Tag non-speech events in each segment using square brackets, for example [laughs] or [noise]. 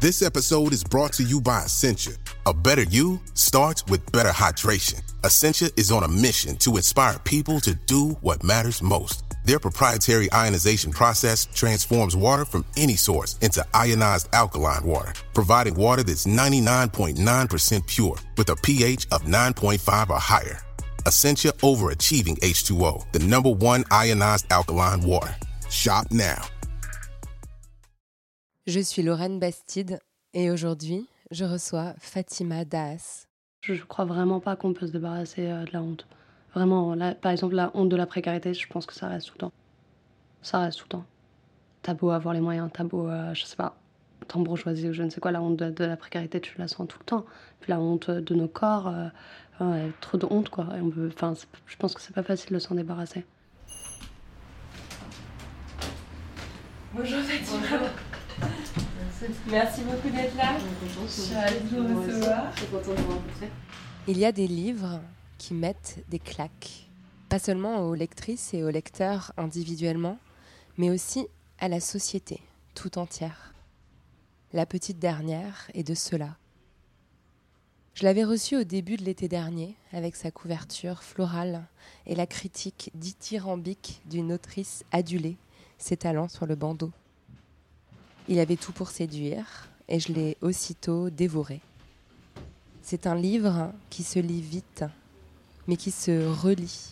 This episode is brought to you by Essentia. A better you starts with better hydration. Essentia is on a mission to inspire people to do what matters most. Their proprietary ionization process transforms water from any source into ionized alkaline water, providing water that's 99.9% pure with a pH of 9.5 or higher. Essentia overachieving H2O, the number one ionized alkaline water. Shop now. Je suis Lorraine Bastide et aujourd'hui, je reçois Fatima Daas. Je ne crois vraiment pas qu'on peut se débarrasser euh, de la honte. Vraiment, là, par exemple, la honte de la précarité, je pense que ça reste tout le temps. Ça reste tout le temps. T'as beau avoir les moyens, t'as beau, euh, je sais pas, tant bourgeoisie ou je ne sais quoi, la honte de, de la précarité, tu la sens tout le temps. Puis la honte de nos corps, euh, trop de honte, quoi. Et on peut, je pense que c'est pas facile de s'en débarrasser. Bonjour Fatima. Merci beaucoup d'être là. Je suis ravie de vous recevoir. Il y a des livres qui mettent des claques, pas seulement aux lectrices et aux lecteurs individuellement, mais aussi à la société tout entière. La petite dernière est de cela. Je l'avais reçue au début de l'été dernier avec sa couverture florale et la critique dithyrambique d'une autrice adulée, ses talents sur le bandeau. Il avait tout pour séduire et je l'ai aussitôt dévoré. C'est un livre qui se lit vite, mais qui se relit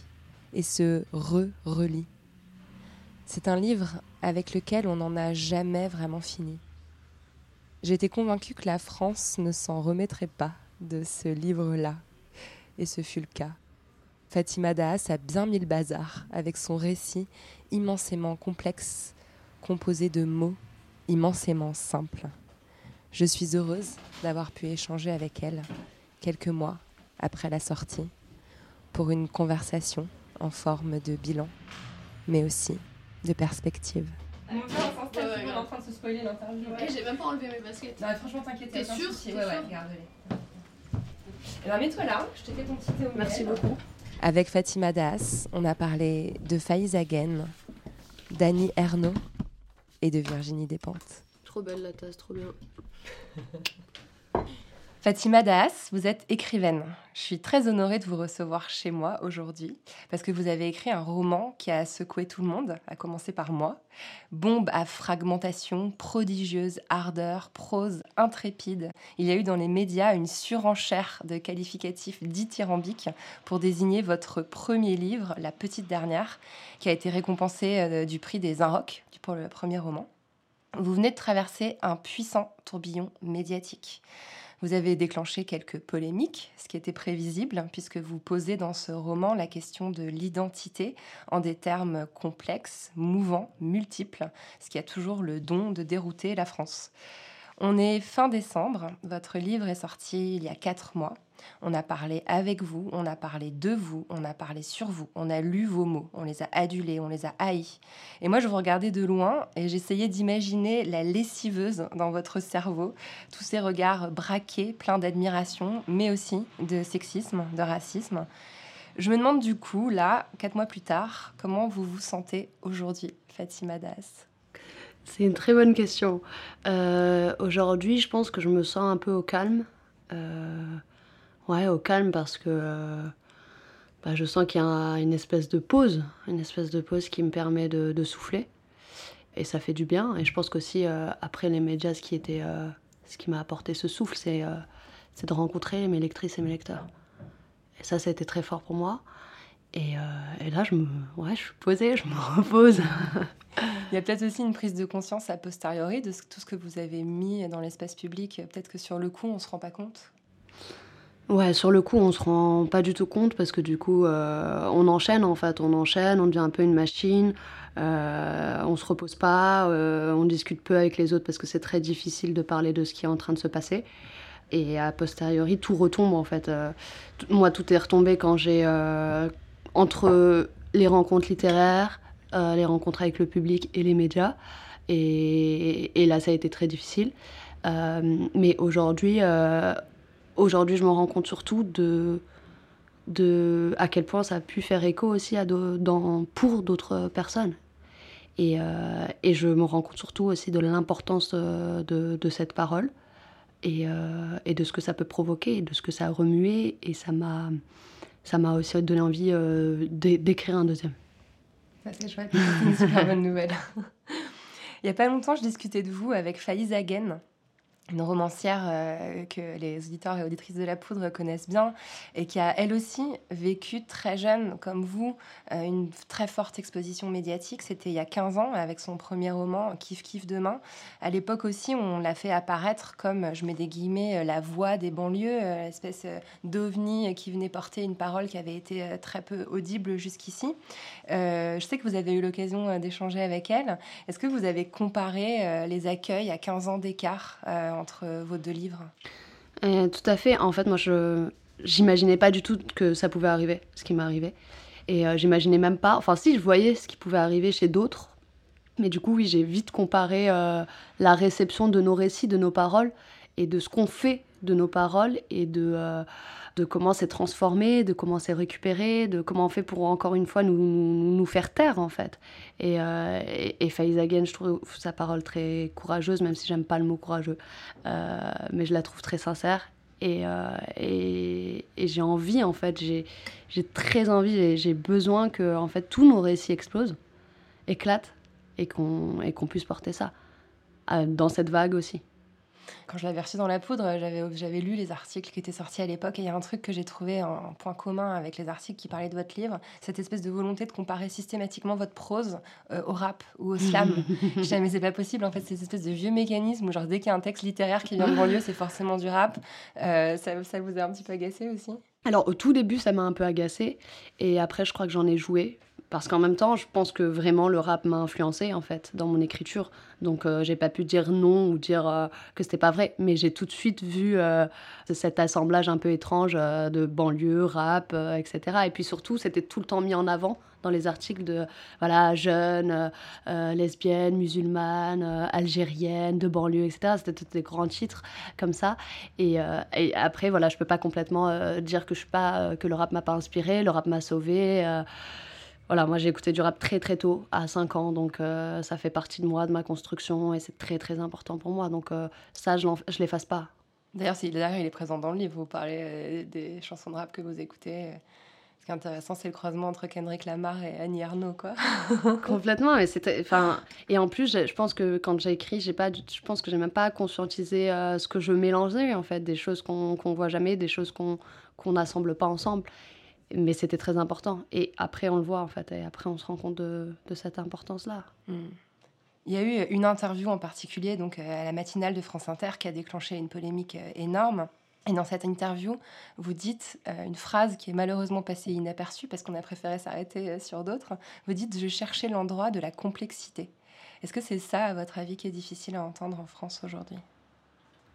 et se re-relit. C'est un livre avec lequel on n'en a jamais vraiment fini. J'étais convaincue que la France ne s'en remettrait pas de ce livre-là, et ce fut le cas. Fatima Daas a bien mis le bazar avec son récit immensément complexe, composé de mots immensément simples. Je suis heureuse d'avoir pu échanger avec elle quelques mois après la sortie pour une conversation en forme de bilan, mais aussi de perspective. on est en train de se spoiler l'interview. Et j'ai même pas enlevé mes baskets. Non, franchement, t'inquiète, T'es sûre Ouais, ouais, sûre regarde-les. Eh ben, mets-toi là, je t'ai fait ton petit thé au Merci beaucoup. Avec Fatima Das, on a parlé de Faïs Hagen, d'Annie Ernaux et de Virginie Despentes. Trop belle la tasse, trop bien. [laughs] Fatima Das, vous êtes écrivaine. Je suis très honorée de vous recevoir chez moi aujourd'hui parce que vous avez écrit un roman qui a secoué tout le monde, à commencer par moi. Bombe à fragmentation, prodigieuse ardeur, prose intrépide. Il y a eu dans les médias une surenchère de qualificatifs dithyrambiques pour désigner votre premier livre, La Petite Dernière, qui a été récompensé euh, du prix des Inrocks pour le premier roman. Vous venez de traverser un puissant tourbillon médiatique. Vous avez déclenché quelques polémiques, ce qui était prévisible, puisque vous posez dans ce roman la question de l'identité en des termes complexes, mouvants, multiples, ce qui a toujours le don de dérouter la France. On est fin décembre, votre livre est sorti il y a quatre mois. On a parlé avec vous, on a parlé de vous, on a parlé sur vous, on a lu vos mots, on les a adulés, on les a haïs. Et moi, je vous regardais de loin et j'essayais d'imaginer la lessiveuse dans votre cerveau, tous ces regards braqués, pleins d'admiration, mais aussi de sexisme, de racisme. Je me demande du coup, là, quatre mois plus tard, comment vous vous sentez aujourd'hui, Fatima Das? C'est une très bonne question. Euh, Aujourd'hui, je pense que je me sens un peu au calme. Euh, ouais, au calme parce que euh, bah, je sens qu'il y a une espèce de pause, une espèce de pause qui me permet de, souffler. Et ça fait du bien. Et je pense qu'aussi, euh, après les médias, ce qui, ce qui m'a apporté ce souffle, c'est de rencontrer mes lectrices et mes lecteurs. Et ça, ça a été très fort pour moi. Et, euh, et là, je, me, ouais, je suis posée, je me repose. Il y a peut-être aussi une prise de conscience a posteriori de ce- tout ce que vous avez mis dans l'espace public. Peut-être que sur le coup, on ne se rend pas compte. Ouais, sur le coup, on se rend pas du tout compte parce que du coup, euh, on enchaîne en fait, on enchaîne, on devient un peu une machine, euh, on se repose pas, euh, on discute peu avec les autres parce que c'est très difficile de parler de ce qui est en train de se passer. Et a posteriori, tout retombe en fait. Moi, tout est retombé quand j'ai entre les rencontres littéraires, les rencontres avec le public et les médias. Et, là, ça a été très difficile. mais aujourd'hui aujourd'hui, je me rends compte surtout de, de à quel point ça a pu faire écho aussi à dans, pour d'autres personnes. Et, euh, et, je me rends compte surtout aussi de l'importance de, de, cette parole et, euh, et, de ce que ça peut provoquer, de ce que ça a remué. Et ça m'a, ça m'a aussi donné envie euh, d'écrire un deuxième. c'est chouette, c'est une super bonne nouvelle. [laughs] Il n'y a pas longtemps, je discutais de vous avec Faïs Hagen, une romancière euh, que les auditeurs et auditrices de la poudre connaissent bien et qui a elle aussi vécu très jeune comme vous euh, une très forte exposition médiatique. C'était il y a 15 ans avec son premier roman Kiff Kiff demain. À l'époque aussi on l'a fait apparaître comme je mets des guillemets euh, la voix des banlieues l'espèce d'ovni qui venait porter une parole qui avait été très peu audible jusqu'ici. Je sais que vous avez eu l'occasion d'échanger avec elle. Est-ce que vous avez comparé les accueils à 15 ans d'écart entre vos deux livres euh, Tout à fait. En fait, moi, je j'imaginais pas du tout que ça pouvait arriver, ce qui m'est arrivé. Et euh, j'imaginais même pas. Enfin, si, je voyais ce qui pouvait arriver chez d'autres. Mais du coup, oui, j'ai vite comparé euh, la réception de nos récits, de nos paroles, et de ce qu'on fait de nos paroles, et de de comment c'est transformé, de comment c'est récupéré, de comment on fait pour encore une fois nous, faire taire en fait. Et, euh, et, je trouve sa parole très courageuse, même si j'aime pas le mot courageux, euh, mais je la trouve très sincère. Et, euh, et, j'ai envie en fait, j'ai très envie, j'ai besoin que en fait tous nos récits explosent, éclatent et qu'on qu'on puisse porter ça euh, dans cette vague aussi. Quand je l'avais reçu dans la poudre, j'avais lu les articles qui étaient sortis à l'époque et il y a un truc que j'ai trouvé en point commun avec les articles qui parlaient de votre livre, cette espèce de volonté de comparer systématiquement votre prose euh, au rap ou au slam. [laughs] je mais c'est pas possible en fait, c'est cette espèce de vieux mécanisme où genre dès qu'il y a un texte littéraire qui vient de banlieue, c'est forcément du rap. Euh, ça, ça vous a un petit peu agacé aussi? Alors au tout début ça m'a un peu agacé et après je crois que j'en ai joué parce qu'en même temps, je pense que vraiment le rap m'a influencé en fait dans mon écriture. Donc euh, j'ai pas pu dire non ou dire euh, que c'était pas vrai, mais j'ai tout de suite vu euh, cet assemblage un peu étrange de banlieue, rap, etc. Et puis surtout, c'était tout le temps mis en avant dans les articles de voilà jeune, lesbienne, musulmane, algérienne, de banlieue, etc. C'était des grands titres comme ça. Et, et, après, voilà, je peux pas complètement dire que je suis pas que le rap m'a pas inspiré, le rap m'a sauvé voilà, moi j'ai écouté du rap très très tôt, à 5 ans, donc euh, ça fait partie de moi, de ma construction, et c'est très très important pour moi. Donc euh, ça, je ne l'efface pas. D'ailleurs, il est présent dans le livre, vous parlez euh, des chansons de rap que vous écoutez. Ce qui est intéressant, c'est le croisement entre Kendrick Lamar et Annie Arnaud, quoi. [laughs] [laughs] Complètement, mais c'était, enfin, et en plus, je pense que quand j'ai écrit, j'ai pas, je pense que j'ai même pas conscientisé ce que je mélangeais en fait, des choses qu'on qu'on voit jamais, des choses qu'on qu'on n'assemble pas ensemble mais c'était très important. Et après, on le voit, en fait. Et après, on se rend compte de, de cette importance-là. Hmm. Il y a eu une interview en particulier, donc euh, à la matinale de France Inter, qui a déclenché une polémique euh, énorme. Et dans cette interview, vous dites euh, une phrase qui est malheureusement passée inaperçue parce qu'on a préféré s'arrêter sur d'autres. Vous dites Je cherchais l'endroit de la complexité. Est-ce que c'est ça, à votre avis, qui est difficile à entendre en France aujourd'hui?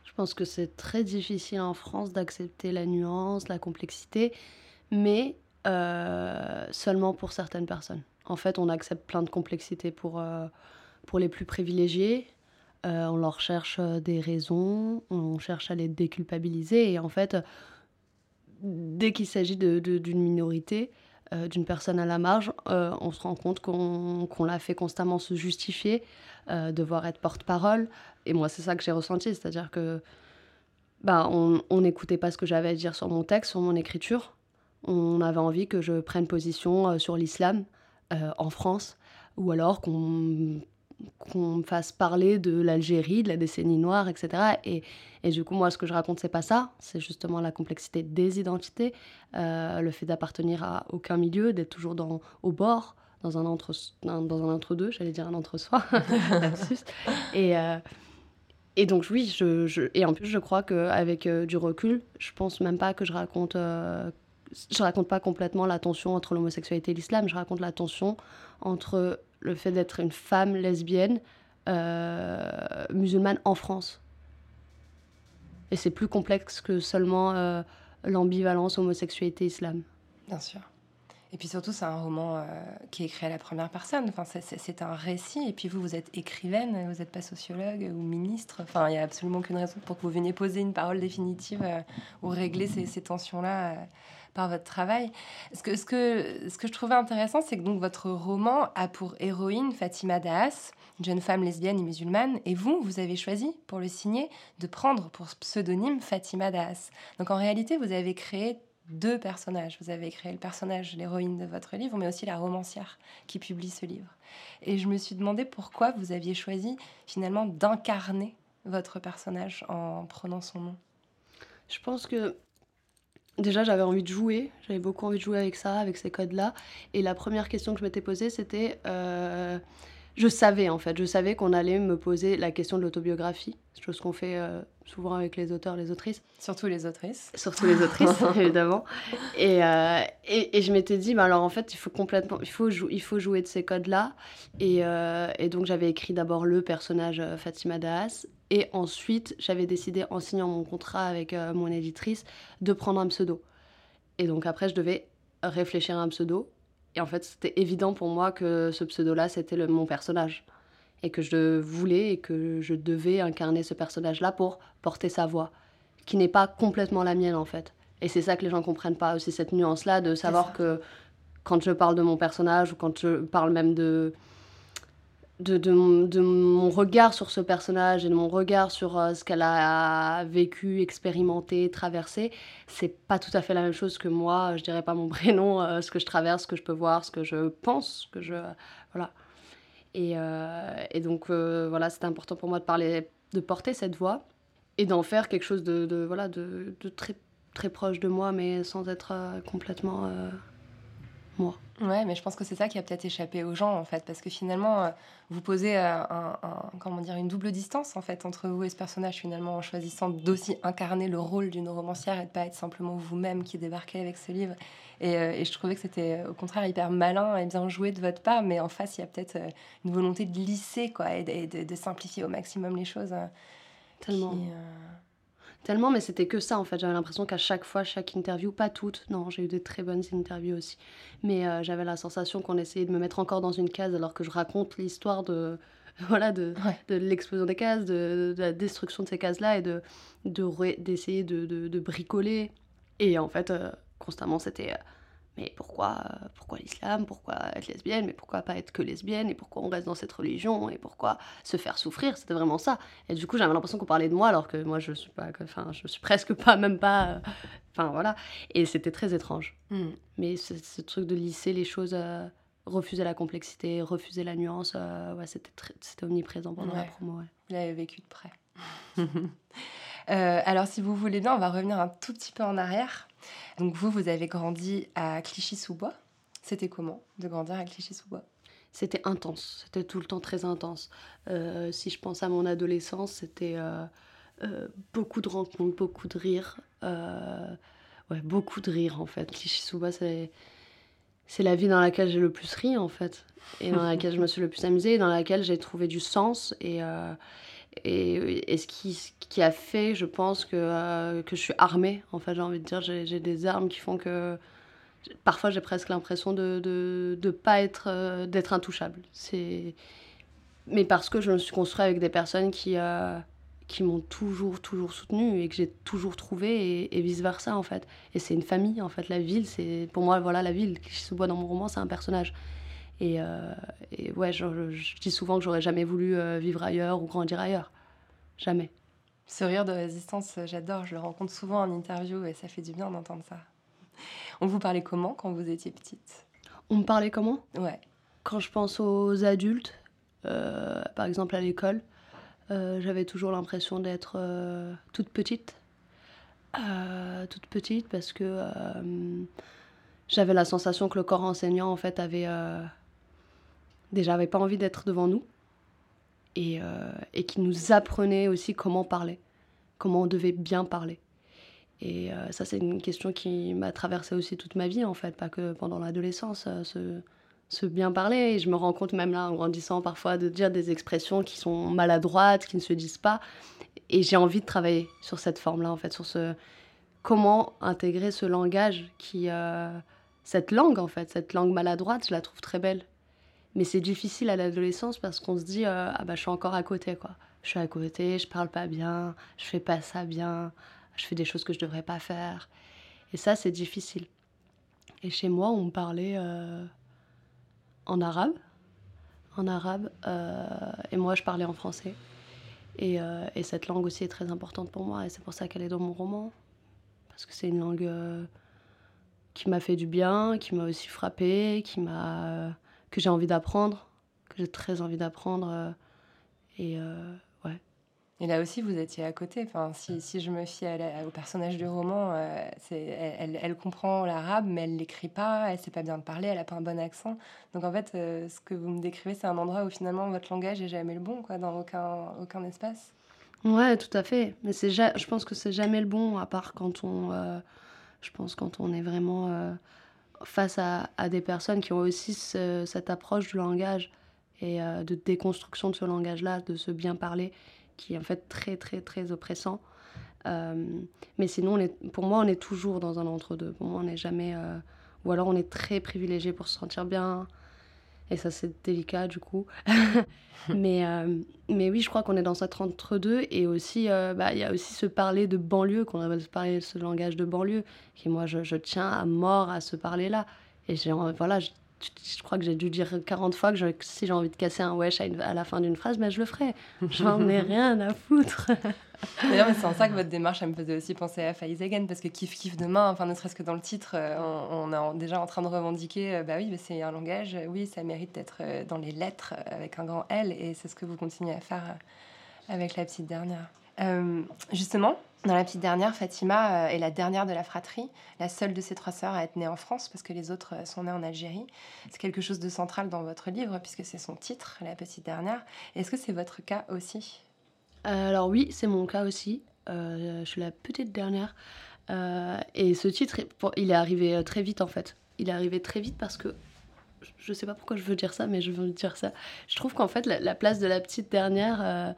Je pense que c'est très difficile en France d'accepter la nuance, la complexité mais euh, seulement pour certaines personnes. En fait, on accepte plein de complexités pour, euh, pour les plus privilégiés. Euh, on leur cherche des raisons, on cherche à les déculpabiliser. Et en fait, dès qu'il s'agit d'une de, minorité, d'une personne à la marge, on se rend compte qu'on l'a fait constamment se justifier, devoir être porte-parole. Et moi, c'est ça que j'ai ressenti, c'est-à-dire que bah, on n'écoutait pas ce que j'avais à dire sur mon texte, sur mon écriture on avait envie que je prenne position euh, sur l'islam euh, en France, ou alors qu'on me fasse parler de l'Algérie, de la décennie noire, etc. Et, et, du coup, moi, ce que je raconte, c'est pas ça. C'est justement la complexité des identités, euh, le fait d'appartenir à aucun milieu, d'être toujours dans, au bord, dans un entre, dans un entre-deux, j'allais dire un entre-soi, [laughs] et, et donc oui, je, je, et en plus je crois qu'avec euh, du recul, je pense même pas que je raconte, je raconte pas complètement la tension entre l'homosexualité et l'islam, je raconte la tension entre le fait d'être une femme lesbienne euh, musulmane en France. Et c'est plus complexe que seulement l'ambivalence homosexualité-islam. Bien sûr. Et puis surtout, c'est un roman euh, qui est écrit à la première personne. Enfin, c'est un récit. Et puis vous, vous êtes écrivaine, vous n'êtes pas sociologue ou ministre. Enfin, il n'y a absolument aucune raison pour que vous veniez poser une parole définitive euh, ou régler ces, tensions-là euh, par votre travail. Ce que, ce, que, ce que je trouvais intéressant, c'est que donc votre roman a pour héroïne Fatima Daas, une jeune femme lesbienne et musulmane. Et vous, vous avez choisi pour le signer de prendre pour pseudonyme Fatima Daas. Donc en réalité, vous avez créé deux personnages. Vous avez créé le personnage, l'héroïne de votre livre, mais aussi la romancière qui publie ce livre. Et je me suis demandé pourquoi vous aviez choisi finalement d'incarner votre personnage en prenant son nom. Je pense que déjà j'avais envie de jouer, j'avais beaucoup envie de jouer avec ça, avec ces codes-là. Et la première question que je m'étais posée, c'était... Euh, je savais en fait, je savais qu'on allait me poser la question de l'autobiographie, chose qu'on fait euh, souvent avec les auteurs, les autrices. Surtout les autrices. Surtout les autrices, [laughs] évidemment. Et, euh, et, et, je m'étais dit, bah alors en fait, il faut complètement, il faut, il faut jouer de ces codes-là. Et, euh, et, donc j'avais écrit d'abord le personnage Fatima Daas, et ensuite j'avais décidé, en signant mon contrat avec mon éditrice, de prendre un pseudo. Et donc après, je devais réfléchir à un pseudo et en fait, c'était évident pour moi que ce pseudo-là, c'était mon personnage. Et que je voulais et que je devais incarner ce personnage-là pour porter sa voix, qui n'est pas complètement la mienne en fait. Et c'est ça que les gens comprennent pas aussi, cette nuance-là de savoir que quand je parle de mon personnage ou quand je parle même de, de, mon regard sur ce personnage et de mon regard sur euh, ce qu'elle a vécu, expérimenté, traversé, c'est pas tout à fait la même chose que moi. Je dirais pas mon [laughs] prénom, euh, ce que je traverse, ce que je peux voir, ce que je pense, que je voilà. Et, euh, et donc voilà, c'était important pour moi de parler, de porter cette voix et d'en faire quelque chose de, voilà de, de, très très proche de moi, mais sans être complètement moi. Ouais, mais je pense que c'est ça qui a peut-être échappé aux gens en fait, parce que finalement, euh, vous posez euh, un, comment dire, une double distance en fait entre vous et ce personnage finalement en choisissant d'aussi incarner le rôle d'une romancière et de pas être simplement vous-même qui débarquez avec ce livre. Et, euh, et je trouvais que c'était au contraire hyper malin et bien joué de votre part, mais en face, il y a peut-être une volonté de lisser quoi et de, de, simplifier au maximum les choses. Tellement tellement, mais c'était que ça en fait. J'avais l'impression qu'à chaque fois, chaque interview, pas toutes, non, j'ai eu des très bonnes interviews aussi, mais euh, j'avais la sensation qu'on essayait de me mettre encore dans une case alors que je raconte l'histoire de [laughs] voilà de, de l'explosion des cases, de, la destruction de ces cases-là et de d'essayer de, de, bricoler. Et en fait, euh, constamment, c'était euh, mais pourquoi, pourquoi l'islam Pourquoi être lesbienne Mais pourquoi pas être que lesbienne Et pourquoi on reste dans cette religion Et pourquoi se faire souffrir C'était vraiment ça. Et du coup, j'avais l'impression qu'on parlait de moi, alors que moi, je suis pas, enfin, je suis presque pas, même pas, euh, enfin voilà. Et c'était très étrange. Hmm. Mais ce, truc de lisser les choses, euh, refuser la complexité, refuser la nuance, euh, ouais, c'était c'était omniprésent pendant la promo. Ouais. Vous l'avez vécu de près. [laughs] alors, si vous voulez bien, on va revenir un tout petit peu en arrière. Donc vous, vous avez grandi à Clichy-sous-Bois. C'était comment de grandir à Clichy-sous-Bois? C'était intense, c'était tout le temps très intense. Euh, si je pense à mon adolescence, c'était euh, euh, beaucoup de rencontres, beaucoup de rires. ouais, beaucoup de rires en fait. Clichy-sous-Bois, c'est c'est la vie dans laquelle j'ai le plus ri en fait et dans laquelle je me suis le plus amusée et dans laquelle j'ai trouvé du sens et, et, et ce, qui, qui, a fait, je pense, que, euh, que je suis armée. En j'ai envie de dire, j'ai des armes qui font que parfois j'ai presque l'impression de ne de, pas être, euh, d'être intouchable. Mais parce que je me suis construite avec des personnes qui, euh, qui m'ont toujours, toujours soutenue et que j'ai toujours trouvé et, vice-versa, en fait. Et c'est une famille, en fait. La ville, c'est pour moi, voilà, la ville qui se voit dans mon roman, c'est un personnage. Euh, et, ouais, je, dis souvent que j'aurais jamais voulu euh, vivre ailleurs ou grandir ailleurs. Jamais. Ce rire de résistance, j'adore. Je le rencontre souvent en interview et ça fait du bien d'entendre ça. On vous parlait comment quand vous étiez petite? On me parlait comment? Ouais. Quand je pense aux adultes, euh, par exemple à l'école, j'avais toujours l'impression d'être toute petite. toute petite parce que j'avais la sensation que le corps enseignant en fait avait déjà avait pas envie d'être devant nous et, et qui nous apprenait aussi comment parler, comment on devait bien parler. Et ça, c'est une question qui m'a traversé aussi toute ma vie, en fait, pas que pendant l'adolescence. ce, se bien parler. Et je me rends compte même là, en grandissant, parfois, de dire des expressions qui sont maladroites, qui ne se disent pas. Et j'ai envie de travailler sur cette forme-là, en fait, sur ce comment intégrer ce langage qui, euh, cette langue, en fait, cette langue maladroite, je la trouve très belle. Mais c'est difficile à l'adolescence parce qu'on se dit euh, ah bah je suis encore à côté quoi. Je suis à côté, je parle pas bien, je fais pas ça bien, je fais des choses que je devrais pas faire. Et ça c'est difficile. Et chez moi on me parlait euh, en arabe. En arabe. Euh, et moi, je parlais en français. Et, et, cette langue aussi est très importante pour moi. Et c'est pour ça qu'elle est dans mon roman. Parce que c'est une langue qui m'a fait du bien, qui m'a aussi frappé, qui m'a, que j'ai envie d'apprendre, que j'ai très envie d'apprendre. et et là aussi, vous étiez à côté. Enfin, si, si je me fie au personnage du roman, euh, elle, elle, comprend l'arabe, mais elle l'écrit pas, elle sait pas bien parler, elle a pas un bon accent. Donc en fait, euh, ce que vous me décrivez, c'est un endroit où finalement votre langage est jamais le bon, quoi, dans aucun, aucun espace. Ouais, tout à fait. Mais c'est je pense que c'est jamais le bon, à part quand on, euh, je pense quand on est vraiment face à, à, des personnes qui ont aussi cette approche du langage et de déconstruction de ce langage-là, de se bien parler qui est en fait très, très, très oppressant. Euh, mais sinon, pour moi, on est toujours dans un entre-deux. Pour moi, on n'est jamais. Euh, ou alors, on est très privilégié pour se sentir bien. Et ça, c'est délicat, du coup. [laughs] mais, euh, mais oui, je crois qu'on est dans cet entre-deux. Et aussi, bah, il y a aussi ce parler de banlieue, qu'on appelle parler ce langage de banlieue, qui, moi, je, je tiens à mort à ce parler-là. Et voilà, je crois que j'ai dû dire 40 fois que si j'ai envie de casser un wesh à, la fin d'une phrase, ben je le ferai. J'en ai rien à foutre. [laughs] D'ailleurs, c'est en ça que votre démarche, elle me faisait aussi penser à Again, parce que kiff kiff demain, enfin ne serait-ce que dans le titre, euh, on, est déjà en train de revendiquer, euh, bah oui, c'est un langage, oui, ça mérite d'être euh, dans les lettres avec un grand L, et c'est ce que vous continuez à faire avec la petite dernière. justement, dans la petite dernière, Fatima euh, est la dernière de la fratrie, la seule de ses trois sœurs à être née en France parce que les autres euh, sont nées en Algérie. C'est quelque chose de central dans votre livre puisque c'est son titre, la petite dernière. Est-ce que c'est votre cas aussi? euh, Alors oui, c'est mon cas aussi. je suis la petite dernière. et ce titre, il est arrivé très vite en fait. Il est arrivé très vite parce que je ne sais pas pourquoi je veux dire ça, mais je veux dire ça. Je trouve qu'en fait, la, place de la petite dernière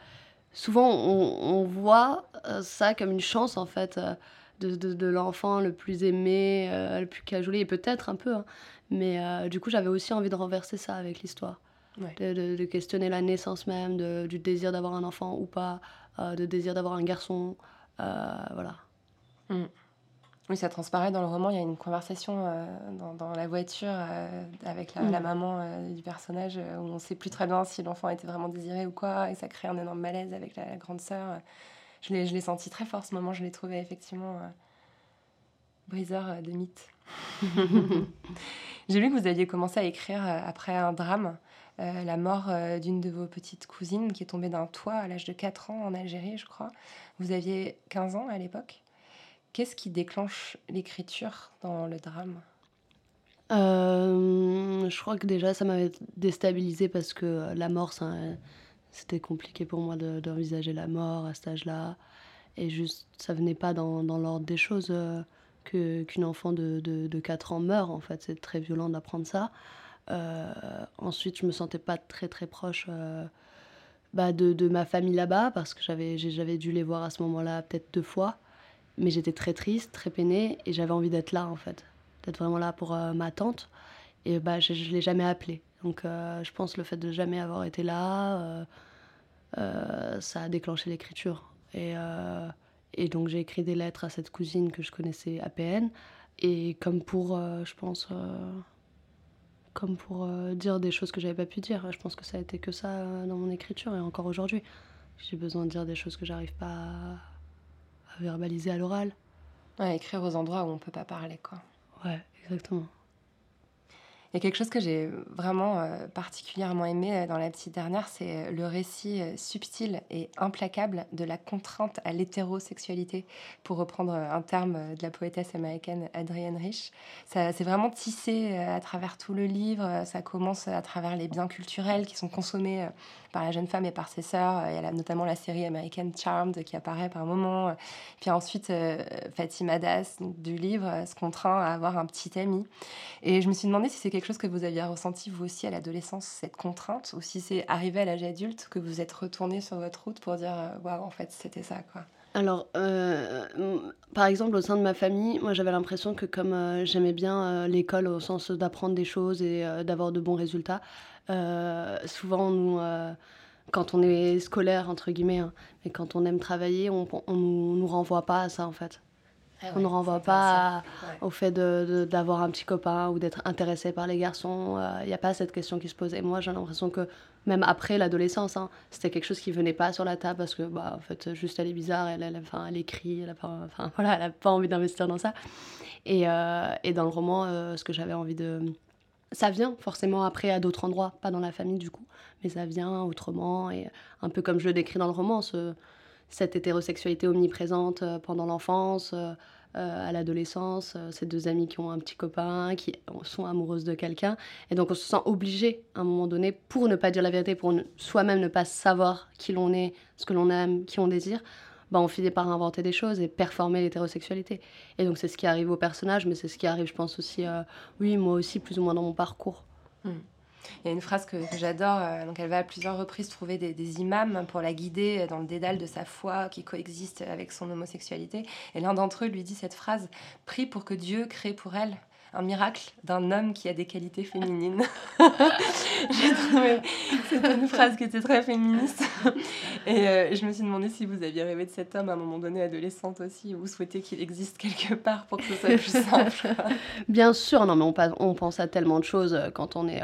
souvent on, voit euh, ça comme une chance en fait euh, de, l'enfant le plus aimé, euh, le plus cajolé, et peut-être un peu. Hein. Mais du coup, j'avais aussi envie de renverser ça avec l'histoire. De, questionner la naissance même, du désir d'avoir un enfant ou pas, de désir d'avoir un garçon. voilà. Mm. Oui, ça transparaît dans le roman. Il y a une conversation euh, dans, la voiture euh, avec la, mm. maman euh, du personnage où on ne sait plus très bien si l'enfant était vraiment désiré ou quoi, et ça crée un énorme malaise avec la, grande sœur. Je l'ai senti très fort ce moment. Je l'ai trouvé effectivement briseur de mythes. [laughs] [laughs] J'ai lu que vous aviez commencé à écrire après un drame. La mort d'une de vos petites cousines qui est tombée d'un toit à l'âge de 4 ans en Algérie, je crois. Vous aviez 15 ans à l'époque Qu'est-ce qui déclenche l'écriture dans le drame? Euh, Je crois que déjà ça m'avait déstabilisé parce que la mort, c'était compliqué pour moi d'envisager la mort à cet âge-là. Et juste, ça venait pas dans, l'ordre des choses euh, qu'une enfant de, de, 4 ans meurt. En fait, c'est très violent d'apprendre ça. Euh, ensuite, je me sentais pas très très proche bah, de, de, ma famille là-bas parce que j'avais dû les voir à ce moment-là peut-être deux fois. Mais j'étais très triste, très peinée, et j'avais envie d'être là, en fait. D'être vraiment là pour euh, ma tante. Et bah, je ne l'ai jamais appelée. Donc euh, je pense le fait de jamais avoir été là, euh, ça a déclenché l'écriture. Et, et donc j'ai écrit des lettres à cette cousine que je connaissais à peine. Et comme pour, je pense, comme pour dire des choses que j'avais pas pu dire. Je pense que ça a été que ça dans mon écriture et encore aujourd'hui. J'ai besoin de dire des choses que j'arrive pas à verbaliser à l'oral. Ouais, écrire aux endroits où on peut pas parler, quoi. Ouais, exactement. Il y a quelque chose que j'ai vraiment euh, particulièrement aimé euh, dans la petite dernière, c'est euh, le récit subtil et implacable de la contrainte à l'hétérosexualité, pour reprendre un terme de la poétesse américaine Adrienne Rich. Ça c'est vraiment tissé à travers tout le livre. Ça commence à travers les biens culturels qui sont consommés par la jeune femme et par ses sœurs. Il y a notamment la série américaine Charmed qui apparaît par moment. Puis ensuite, Fatima Das du livre se contraint à avoir un petit ami. Et je me suis demandé si c'est quelque chose que vous aviez ressenti vous aussi à l'adolescence, cette contrainte, ou si c'est arrivé à l'âge adulte que vous êtes retourné sur votre route pour dire euh, waouh, en fait, c'était ça, quoi? Alors, euh, par exemple, au sein de ma famille, moi j'avais l'impression que comme euh, j'aimais bien l'école au sens d'apprendre des choses et d'avoir de bons résultats, souvent nous, quand on est scolaire, entre guillemets, hein, mais quand on aime travailler, on ne nous renvoie pas à ça en fait. Ah on ne renvoie pas au fait d'avoir un petit copain ou d'être intéressé par les garçons. Il euh, n'y a pas cette question qui se pose. Et moi, j'ai l'impression que même après l'adolescence, hein, c'était quelque chose qui venait pas sur la table parce que, bah, en fait, juste elle est bizarre, elle, elle, enfin, elle écrit, elle n'a pas, enfin, [laughs] voilà, elle a pas envie d'investir dans ça. Et, euh, et, dans le roman, euh, ce que j'avais envie de. Ça vient forcément après à d'autres endroits, pas dans la famille du coup, mais ça vient autrement. Et un peu comme je le décris dans le roman, ce, cette hétérosexualité omniprésente pendant l'enfance, à l'adolescence, euh, ces deux amies qui ont un petit copain, qui sont amoureuses de quelqu'un. Et donc on se sent obligé à un moment donné, pour ne pas dire la vérité, pour soi-même ne pas savoir qui l'on est, ce que l'on aime, qui on désire, bah, on finit par inventer des choses et performer l'hétérosexualité. Et donc c'est ce qui arrive au personnage, mais c'est ce qui arrive, je pense aussi, euh, oui, moi aussi, plus ou moins dans mon parcours. Hmm. Il y a une phrase que, j'adore. Euh, donc, elle va à plusieurs reprises trouver des, imams pour la guider dans le dédale de sa foi qui coexiste avec son homosexualité. Et l'un d'entre eux lui dit cette phrase Prie pour que Dieu crée pour elle un miracle d'un homme qui a des qualités féminines. [laughs] C'était une phrase qui était très féministe. Et euh, je me suis demandé si vous aviez rêvé de cet homme à un moment donné, adolescente aussi, ou souhaitez qu'il existe quelque part pour que ce soit plus simple? Bien sûr, non, mais on, on, pense à tellement de choses euh, quand on est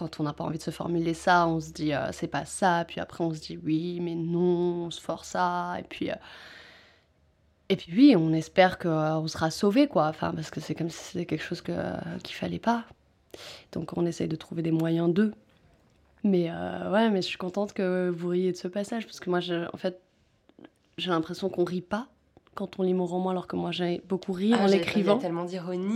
quand on n'a pas envie de se formuler ça, on se dit euh, c'est pas ça, puis après on se dit oui, mais non, on se force ça, et puis. Euh, et puis oui, on espère qu'on euh, sera sauvé, quoi. Enfin, parce que c'est comme si c'était quelque chose que, qu'il fallait pas. Donc on essaye de trouver des moyens d'eux. Mais ouais, mais je suis contente que vous riez de ce passage, parce que moi, en fait, j'ai l'impression qu'on rit pas quand on lit mon roman, alors que moi j'ai beaucoup ri ah, en l'écrivant. [laughs] Il y a tellement d'ironie.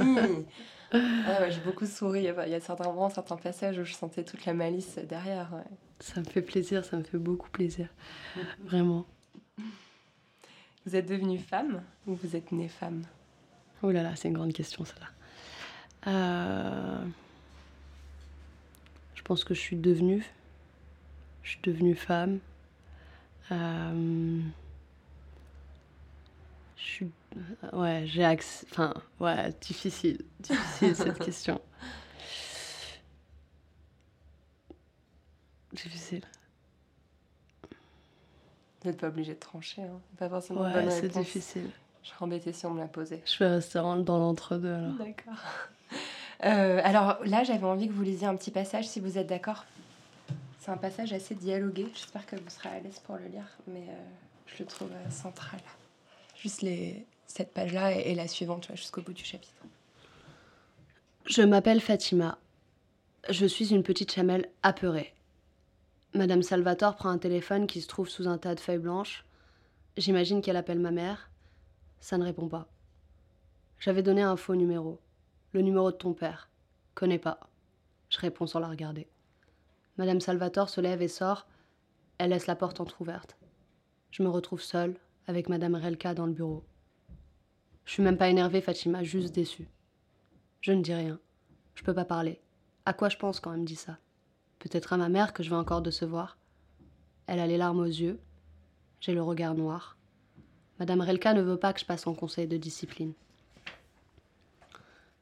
Ah j'ai beaucoup souri. Il y a certains moments, certains passages où je sentais toute la malice derrière. Ça me fait plaisir, ça me fait beaucoup plaisir. Vraiment. Vous êtes devenue femme ou vous êtes née femme? Oh là là, c'est une grande question, ça. Euh... Je pense que je suis devenue. Je suis devenue femme. Euh... Je suis Ouais, j'ai accès. Enfin, ouais, difficile. Difficile cette [laughs] question. Difficile. Vous n'êtes pas obligé de trancher, hein. Pas forcément Ouais, c'est difficile. Je serais embêtée si on me l'a posé. Je vais rester dans l'entre-deux alors. D'accord. [laughs] Euh, alors là, j'avais envie que vous lisiez un petit passage si vous êtes d'accord. C'est un passage assez dialogué. J'espère que vous serez à l'aise pour le lire, mais euh, je le trouve euh, central. Juste les, cette page-là et, la suivante, jusqu'au bout du chapitre. Je m'appelle Fatima. Je suis une petite chamelle apeurée. Madame Salvatore prend un téléphone qui se trouve sous un tas de feuilles blanches. J'imagine qu'elle appelle ma mère. Ça ne répond pas. J'avais donné un faux numéro. Le numéro de ton père. Connais pas. Je réponds sans la regarder. Madame Salvatore se lève et sort. Elle laisse la porte entr'ouverte. Je me retrouve seule, avec Madame Relka dans le bureau. Je suis même pas énervée, Fatima, juste déçue. Je ne dis rien. Je peux pas parler. À quoi je pense quand elle me dit ça? Peut-être à ma mère que je vais encore décevoir. Elle a les larmes aux yeux. J'ai le regard noir. Madame Relka ne veut pas que je passe en conseil de discipline.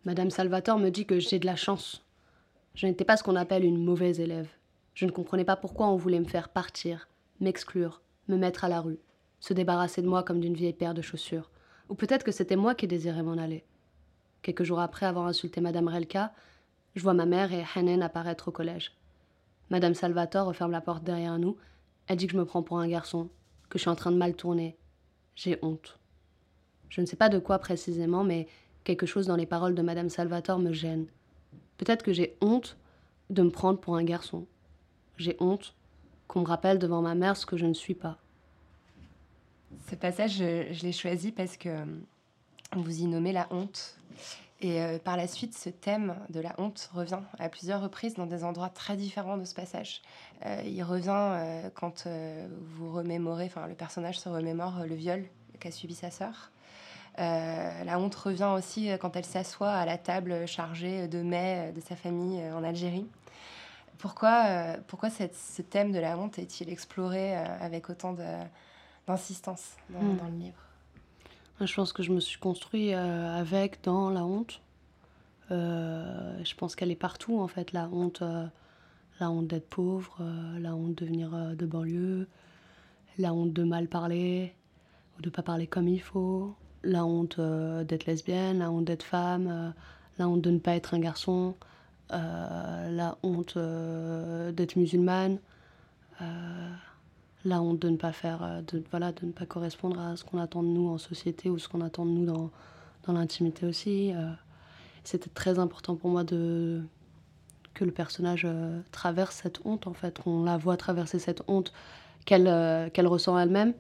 Madame Salvatore me dit que j'ai de la chance. Je n'étais pas ce qu'on appelle une mauvaise élève. Je ne comprenais pas pourquoi on voulait me faire partir, m'exclure, me mettre à la rue, se débarrasser de moi comme d'une vieille paire de chaussures. Ou peut-être que c'était moi qui désirais m'en aller. Quelques jours après avoir insulté Madame Relka, je vois ma mère et Hanen apparaître au collège. Madame Salvatore referme la porte derrière nous. Elle dit que je me prends pour un garçon, que je suis en train de mal tourner. J'ai honte. Je ne sais pas de quoi précisément, mais quelque chose dans les paroles de Madame Salvatore me gêne. Peut-être que j'ai honte de me prendre pour un garçon. J'ai honte qu'on me rappelle devant ma mère ce que je ne suis pas. Ce passage, je, je l'ai choisi parce que euh, vous y nommez la honte. Et euh, par la suite, ce thème de la honte revient à plusieurs reprises dans des endroits très différents de ce passage. Euh, il revient quand vous remémorez, enfin le personnage se remémore le viol qu'a subi sa sœur. la honte revient aussi quand elle s'assoit à la table chargée de mets de sa famille en Algérie. Pourquoi, pourquoi cette, ce thème de la honte est-il exploré avec autant d'insistance dans, hmm. dans, le livre? Je pense que je me suis construit euh, avec, dans la honte. Euh, je pense qu'elle est partout, en fait, la honte. Euh, la honte d'être pauvre, la honte de venir de banlieue, la honte de mal parler, ou de pas parler comme il faut, la honte d'être lesbienne, la honte d'être femme, la honte de ne pas être un garçon, la honte d'être musulmane la honte de ne pas faire, euh, de, voilà, de ne pas correspondre à ce qu'on attend de nous en société ou ce qu'on attend de nous dans, dans l'intimité aussi. Euh. C'était très important pour moi de que le personnage euh, traverse cette honte, en fait, qu'on la voit traverser cette honte qu'elle ressent elle-même,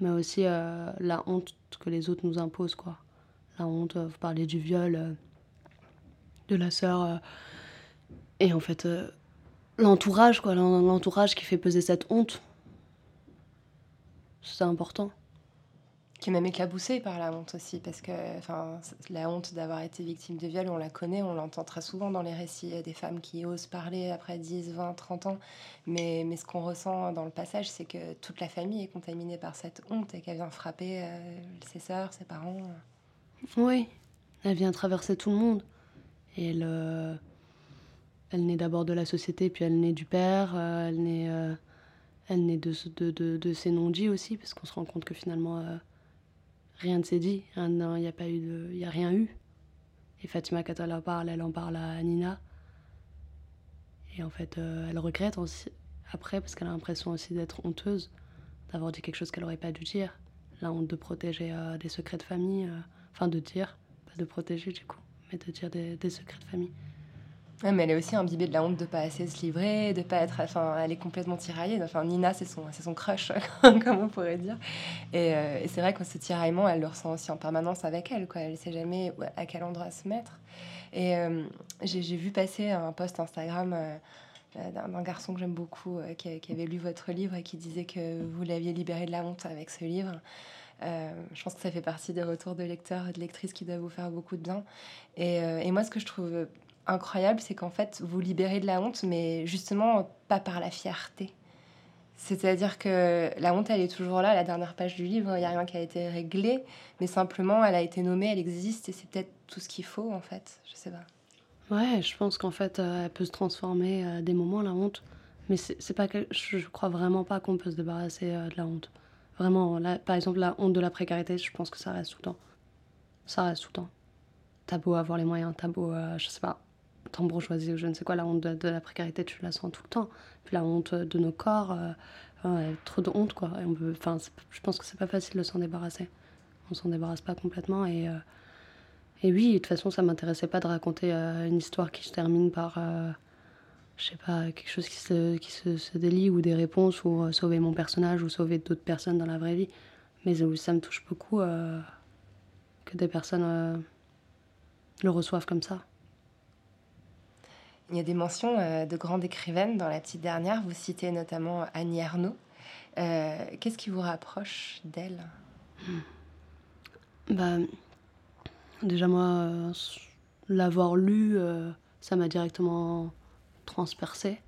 mais aussi la honte que les autres nous imposent, quoi. La honte, vous parlez du viol de la sœur, et en fait, l'entourage, quoi, l'entourage qui fait peser cette honte c'est important. Qui est même éclaboussé par la honte aussi, parce que la honte d'avoir été victime de viol, on la connaît, on l'entend très souvent dans les récits des femmes qui osent parler après 10, 20, 30 ans. Mais, mais ce qu'on ressent dans le passage, c'est que toute la famille est contaminée par cette honte et qu'elle vient frapper euh, ses sœurs, ses parents. Oui, elle vient traverser tout le monde. Et elle, euh, elle naît d'abord de la société, puis elle naît du père, euh, elle naît elle naît de, de, de, de ces non-dits aussi, parce qu'on se rend compte que finalement, euh, rien ne s'est dit, il n'y a, a rien eu. Et Fatima, quand elle en parle, elle en parle à Nina. Et en fait, euh, elle regrette aussi, après, parce qu'elle a l'impression aussi d'être honteuse, d'avoir dit quelque chose qu'elle n'aurait pas dû dire. La honte de protéger euh, des secrets de famille, enfin de dire, pas de protéger du coup, mais de dire des, des secrets de famille mais elle est aussi imbibée de la honte de pas assez se livrer, de pas être. Enfin, elle est complètement tiraillée. Enfin, Nina, c'est son, son crush, [laughs] comme on pourrait dire. Euh, et, c'est vrai que ce tiraillement, elle le ressent aussi en permanence avec elle. Quoi. Elle sait jamais à quel endroit se mettre. Et euh, j'ai, vu passer un post Instagram. Euh, d'un, garçon que j'aime beaucoup, qui, avait lu votre livre et qui disait que vous l'aviez libéré de la honte avec ce livre. je pense que ça fait partie des retours de lecteurs et de lectrices qui doivent vous faire beaucoup de bien. Et moi, ce que je trouve incroyable, c'est qu'en fait, vous libérez de la honte, mais justement pas par la fierté. C'est-à-dire que la honte, elle est toujours là, la dernière page du livre, il n'y a rien qui a été réglé, mais simplement, elle a été nommée, elle existe, et c'est peut-être tout ce qu'il faut, en fait. Je sais pas. Ouais, je pense qu'en fait, euh, elle peut se transformer à des moments, la honte. Mais c'est pas je crois vraiment pas qu'on peut se débarrasser euh, de la honte. Vraiment, là, par exemple, la honte de la précarité, je pense que ça reste tout le temps. Ça reste tout le temps. T'as beau avoir les moyens, t'as beau, euh, je sais pas, tant bourgeoisie ou je ne sais quoi, la honte de, la précarité, tu la sens tout le temps. Puis la honte de nos corps, euh, trop de honte, quoi. Et je pense que c'est pas facile de s'en débarrasser. On s'en débarrasse pas complètement. Et, euh, et oui, de toute façon, ça m'intéressait pas de raconter euh, une histoire qui se termine par, je sais pas, quelque chose qui se, qui se, se délie ou des réponses ou sauver mon personnage ou sauver d'autres personnes dans la vraie vie. Mais ça me touche beaucoup que des personnes le reçoivent comme ça. Il y a des mentions euh, de grandes écrivaines dans la petite dernière. Vous citez notamment Annie Ernaux. Euh, qu'est-ce qui vous rapproche d'elle? Bah, Déjà, moi, euh, l'avoir lu, ça m'a directement transpercé.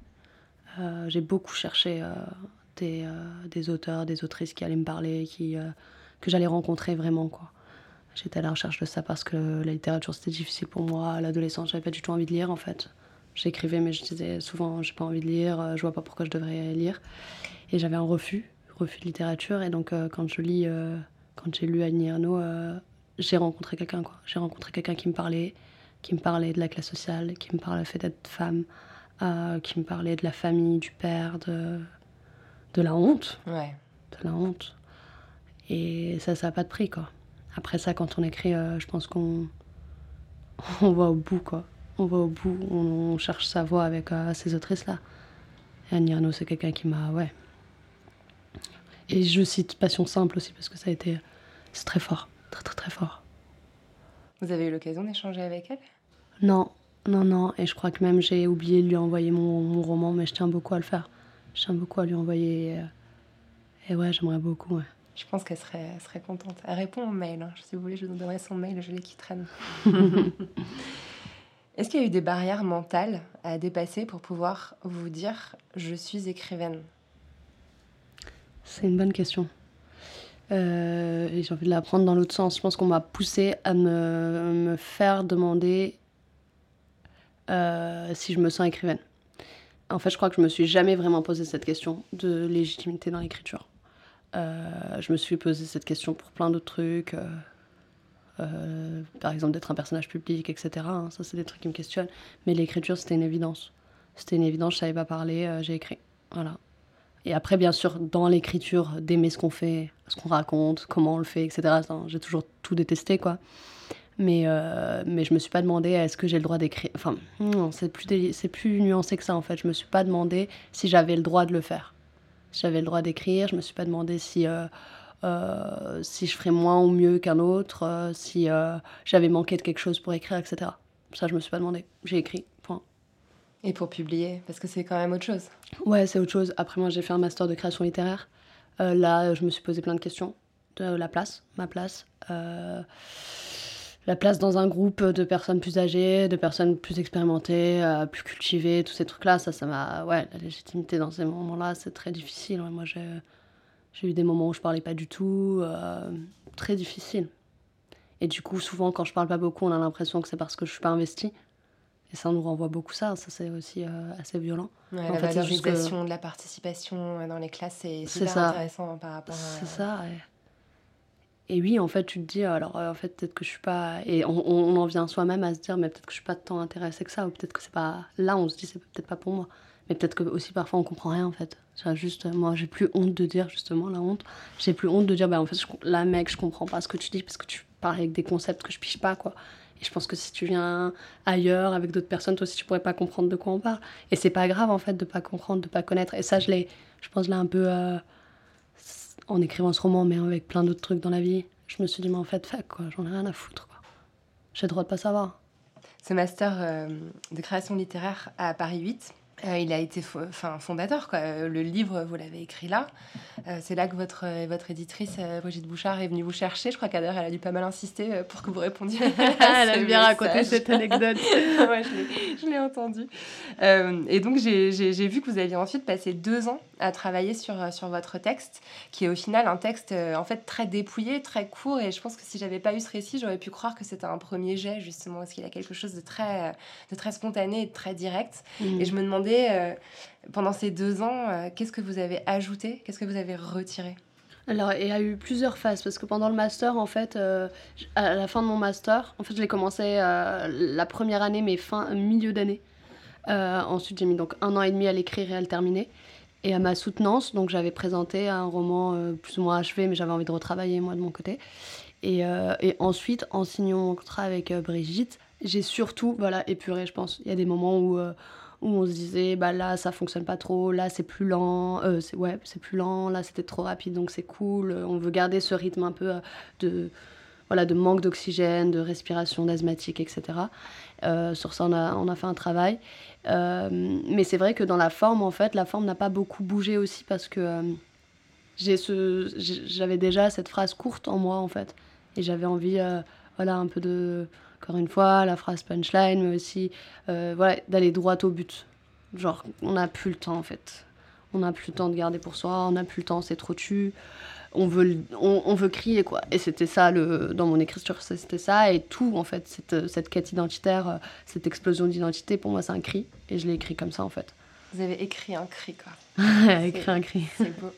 J'ai beaucoup cherché des, des, auteurs, des autrices qui allaient me parler, qui, que j'allais rencontrer vraiment. quoi. J'étais à la recherche de ça parce que la littérature c'était difficile pour moi. À l'adolescence, j'avais pas du tout envie de lire en fait. J'écrivais, mais je disais souvent, j'ai pas envie de lire, euh, je vois pas pourquoi je devrais lire. Et j'avais un refus, refus de littérature. Et donc, euh, quand je lis, euh, quand j'ai lu Annie Ernaux, j'ai rencontré quelqu'un, quoi. J'ai rencontré quelqu'un qui me parlait, qui me parlait de la classe sociale, qui me parlait du fait d'être femme, qui me parlait de la famille, du père, de, de la honte. Ouais. De la honte. Et ça, ça n'a pas de prix, quoi. Après ça, quand on écrit, je pense qu'on [laughs] on va au bout, quoi on va au bout, on, cherche sa voix avec ces autrices-là. Et Annie Arnaud, c'est quelqu'un qui m'a. Ouais. Et je cite Passion simple aussi, parce que ça a été. C'est très fort, très très très fort. Vous avez eu l'occasion d'échanger avec elle? Non, non, non. Et je crois que même j'ai oublié de lui envoyer mon, roman, mais je tiens beaucoup à le faire. Je tiens beaucoup à lui envoyer. Et ouais, j'aimerais beaucoup. Ouais. Je pense qu'elle serait, serait contente. Elle répond au mail. Hein. Si vous voulez, je vous donnerai son mail, je l'ai qui traîne. Est-ce qu'il y a eu des barrières mentales à dépasser pour pouvoir vous dire je suis écrivaine? C'est une bonne question. Euh, j'ai envie de la prendre dans l'autre sens. Je pense qu'on m'a poussé à me, me faire demander euh, si je me sens écrivaine. En fait, je crois que je me suis jamais vraiment posé cette question de légitimité dans l'écriture. Euh, je me suis posé cette question pour plein d'autres trucs. Euh, par exemple, d'être un personnage public, etc. Hein. ça, c'est des trucs qui me questionnent. Mais l'écriture, c'était une évidence. C'était une évidence, je savais pas parler, j'ai écrit. Voilà. Et après, bien sûr, dans l'écriture, d'aimer ce qu'on fait, ce qu'on raconte, comment on le fait, etc. J'ai toujours tout détesté, quoi. Mais, euh, mais je me suis pas demandé est-ce que j'ai le droit d'écrire. Enfin, non, c'est plus, c'est plus nuancé que ça en fait. Je me suis pas demandé si j'avais le droit de le faire. Si j'avais le droit d'écrire, je me suis pas demandé si, euh, euh, si je ferais moins ou mieux qu'un autre, si j'avais manqué de quelque chose pour écrire, etc. Ça, je me suis pas demandé. J'ai écrit, point. Et pour publier, parce que c'est quand même autre chose. Ouais, c'est autre chose. Après, moi, j'ai fait un master de création littéraire. là, je me suis posé plein de questions de la place, ma place la place dans un groupe de personnes plus âgées, de personnes plus expérimentées, euh, plus cultivées, tous ces trucs-là, ça, ça m'a. Ouais, la légitimité dans ces moments-là, c'est très difficile. moi, j'ai, j'ai eu des moments où je parlais pas du tout, euh, très difficile. Et du coup, souvent, quand je parle pas beaucoup, on a l'impression que c'est parce que je suis pas investie. Et ça nous renvoie beaucoup ça, ça c'est aussi euh, assez violent. Ouais, en la fait, valorisation de la participation dans les classes, c'est super intéressant par rapport à... C'est ça. Et oui, en fait, tu te dis, alors euh, en fait, peut-être que je suis pas. Et on, en vient soi-même à se dire, mais peut-être que je suis pas tant intéressée que ça, ou peut-être que c'est pas. Là, on se dit, c'est peut-être pas pour moi. Mais peut-être que aussi parfois on comprend rien en fait. Juste, moi, j'ai plus honte de dire justement la honte. J'ai plus honte de dire, bah en fait, je, là, mec, je comprends pas ce que tu dis parce que tu parles avec des concepts que je piche pas, quoi. Et je pense que si tu viens ailleurs avec d'autres personnes, toi aussi, tu pourrais pas comprendre de quoi on parle. Et c'est pas grave en fait de pas comprendre, de pas connaître. Et ça, je l'ai, je pense, là un peu. Euh, en écrivant ce roman, mais avec plein d'autres trucs dans la vie, je me suis dit, mais en fait, fuck, quoi, j'en ai rien à foutre. Quoi. J'ai le droit de pas savoir. Ce master euh, de création littéraire à Paris 8, euh, il a été enfin, fondateur. Quoi. Euh, le livre, vous l'avez écrit là. Euh, c'est là que votre, votre éditrice, Brigitte Bouchard, est venue vous chercher. Je crois qu'à elle a dû pas mal insister pour que vous répondiez. [laughs] elle aime bien raconter cette anecdote. [laughs] ouais, je l'ai entendu. et donc, j'ai vu que vous aviez ensuite passé deux ans à travailler sur, sur votre texte, qui est au final un texte en fait très dépouillé, très court. Et je pense que si j'avais pas eu ce récit, j'aurais pu croire que c'était un premier jet, justement, parce qu'il a quelque chose de très, de très spontané et de très direct. Mm. Et je me demandais euh, pendant ces deux ans, euh, qu'est-ce que vous avez ajouté? Qu'est-ce que vous avez retiré? Alors, il y a eu plusieurs phases parce que pendant le master, en fait, euh, à la fin de mon master, en fait, je l'ai commencé la première année, mais fin milieu d'année. ensuite, j'ai mis donc un an et demi à l'écrire et à le terminer. Et à ma soutenance, donc j'avais présenté un roman plus ou moins achevé, mais j'avais envie de retravailler moi de mon côté. Et, et ensuite, en signant mon contrat avec Brigitte, j'ai surtout, voilà, épuré, je pense. Il y a des moments où où on se disait bah là ça fonctionne pas trop, là c'est plus lent, euh, ouais plus lent, là c'était trop rapide donc c'est cool. Euh, on veut garder ce rythme un peu euh, de voilà de manque d'oxygène, de respiration d'asthmatique, etc. sur ça on a, on a fait un travail, mais c'est vrai que dans la forme en fait la forme n'a pas beaucoup bougé aussi parce que j'ai ce j'avais déjà cette phrase courte en moi en fait et j'avais envie voilà un peu de encore une fois, la phrase punchline, mais aussi euh, voilà, d'aller droit au but. Genre, on n'a plus le temps en fait. On n'a plus le temps de garder pour soi, on n'a plus le temps, c'est trop tu. On veut, on, veut crier quoi. Et c'était ça, le, dans mon écriture, c'était ça. Et tout, en fait, cette, cette quête identitaire, euh, cette explosion d'identité, pour moi, c'est un cri. Et je l'ai écrit comme ça en fait. Vous avez écrit un cri quoi. [laughs] écrit un cri. C'est beau.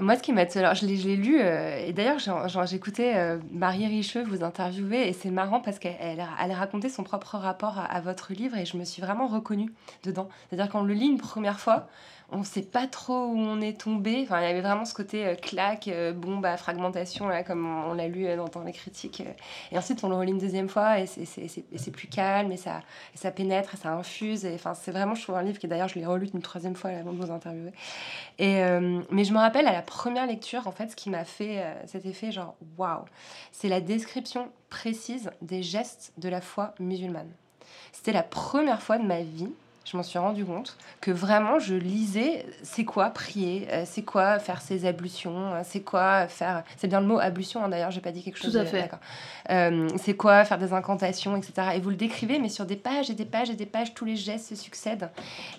Moi, ce qui m'a. Alors, je l'ai lu, euh, et d'ailleurs, j'écoutais euh, Marie Richeux vous interviewer, et c'est marrant parce qu'elle elle, racontait son propre rapport à, à, votre livre, et je me suis vraiment reconnue dedans. C'est-à-dire, qu'on le lit une première fois, on ne sait pas trop où on est tombé. Enfin, il y avait vraiment ce côté euh, claque, euh, bombe à fragmentation, là, comme on, l'a lu euh, dans, les critiques. Et ensuite, on le relit une deuxième fois et c'est plus calme et ça, ça pénètre et ça infuse. Et, enfin, c'est vraiment, je trouve, un livre qui, d'ailleurs, je l'ai relu une troisième fois avant de vous interviewer. Et, mais je me rappelle à la première lecture, en fait, ce qui m'a fait cet effet, genre, waouh, c'est la description précise des gestes de la foi musulmane. C'était la première fois de ma vie je m'en suis rendu compte que vraiment je lisais c'est quoi prier, euh, c'est quoi faire ses ablutions, euh, c'est quoi faire. C'est bien le mot ablution, hein, d'ailleurs, j'ai pas dit quelque chose. Tout à fait. Euh, c'est quoi faire des incantations, etc. Et vous le décrivez, mais sur des pages et des pages et des pages, tous les gestes se succèdent.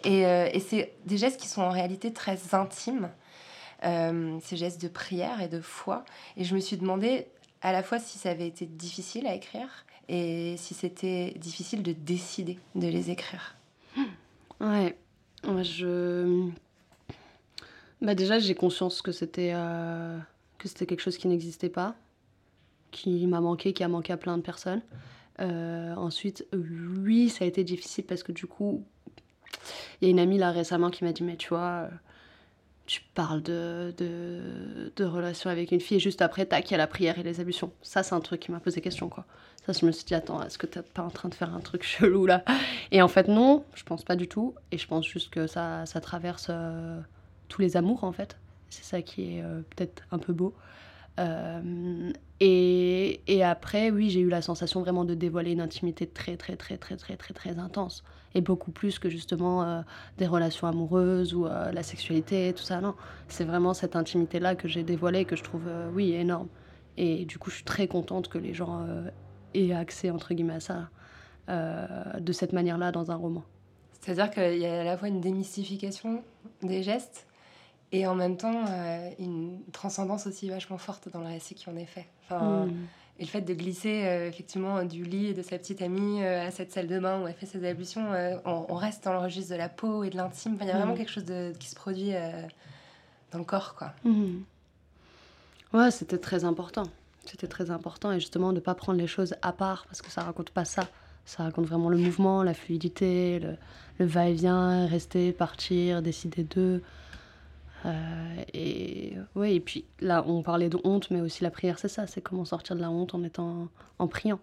Et, et c'est des gestes qui sont en réalité très intimes, ces gestes de prière et de foi. Et je me suis demandé à la fois si ça avait été difficile à écrire et si c'était difficile de décider de les écrire. Ouais, je. Bah déjà, j'ai conscience que c'était euh, que c'était quelque chose qui n'existait pas, qui m'a manqué, qui a manqué à plein de personnes. Euh, ensuite, oui, ça a été difficile parce que du coup, il y a une amie là récemment qui m'a dit mais tu vois, tu parles de, de, de relation avec une fille et juste après, tac, il y a la prière et les ablutions. Ça, c'est un truc qui m'a posé question, quoi. Ça, je me suis dit, attends, est-ce que t'es pas en train de faire un truc [laughs] chelou là? Et en fait, non, je pense pas du tout. Et je pense juste que ça, ça traverse euh, tous les amours, en fait. C'est ça qui est euh, peut-être un peu beau. Euh, et, après, oui, j'ai eu la sensation vraiment de dévoiler une intimité très, très, très, très, très, très, très intense. Et beaucoup plus que justement des relations amoureuses ou la sexualité, tout ça. Non, c'est vraiment cette intimité-là que j'ai dévoilée que je trouve, oui, énorme. Et du coup, je suis très contente que les gens et accès entre guillemets à ça euh, de cette manière-là dans un roman. C'est-à-dire qu'il y a à la fois une démystification des gestes et en même temps euh, une transcendance aussi vachement forte dans le récit qui en est fait. Enfin, hmm. Et le fait de glisser euh, effectivement du lit de sa petite amie à cette salle de bain où elle fait ses ablutions, on, reste dans le registre de la peau et de l'intime. il y a vraiment hmm. quelque chose de, qui se produit dans le corps. Quoi. Hmm. Ouais, c'était très important. C'était très important et justement de ne pas prendre les choses à part parce que ça raconte pas ça. Ça raconte vraiment le mouvement, la fluidité, le, va-et-vient, rester, partir, décider d'eux. Euh, et oui, et puis là, on parlait de honte, mais aussi la prière, c'est ça, c'est comment sortir de la honte en étant en priant.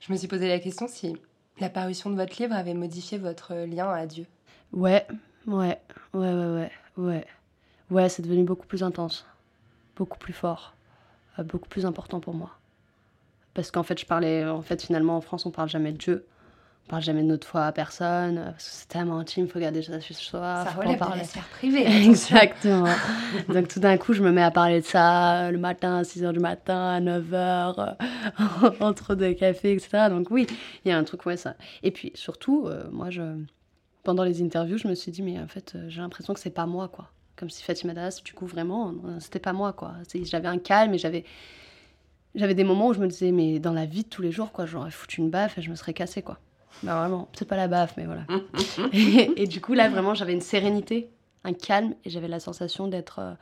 Je me suis posé la question si la parution de votre livre avait modifié votre lien à Dieu. Ouais, ouais, ouais, ouais, ouais, ouais. Ouais, c'est devenu beaucoup plus intense, beaucoup plus fort. Euh, beaucoup plus important pour moi. Parce qu'en fait, je parlais, en fait, finalement, en France, on parle jamais de Dieu. On parle jamais de notre foi à personne, parce que c'est tellement intime, il faut garder ça sur soi. Ça relève de la sphère privée. [laughs] Exactement. Donc tout d'un coup, je me mets à parler de ça le matin, à 6h du matin, à 9h, [laughs] entre deux cafés, etc. Donc oui, il y a un truc, ouais, ça. Et puis surtout, euh, moi, je, pendant les interviews, je me suis dit, mais en fait, euh, j'ai l'impression que c'est pas moi, quoi comme si Fatima Das, du coup, vraiment, euh, c'était pas moi, quoi. J'avais un calme et j'avais. J'avais des moments où je me disais, mais dans la vie de tous les jours, quoi, j'aurais foutu une baffe et je me serais cassée, quoi. Bah vraiment, c'est pas la baffe, mais voilà. et, du coup, là, vraiment, j'avais une sérénité, un calme, et j'avais la sensation d'être euh,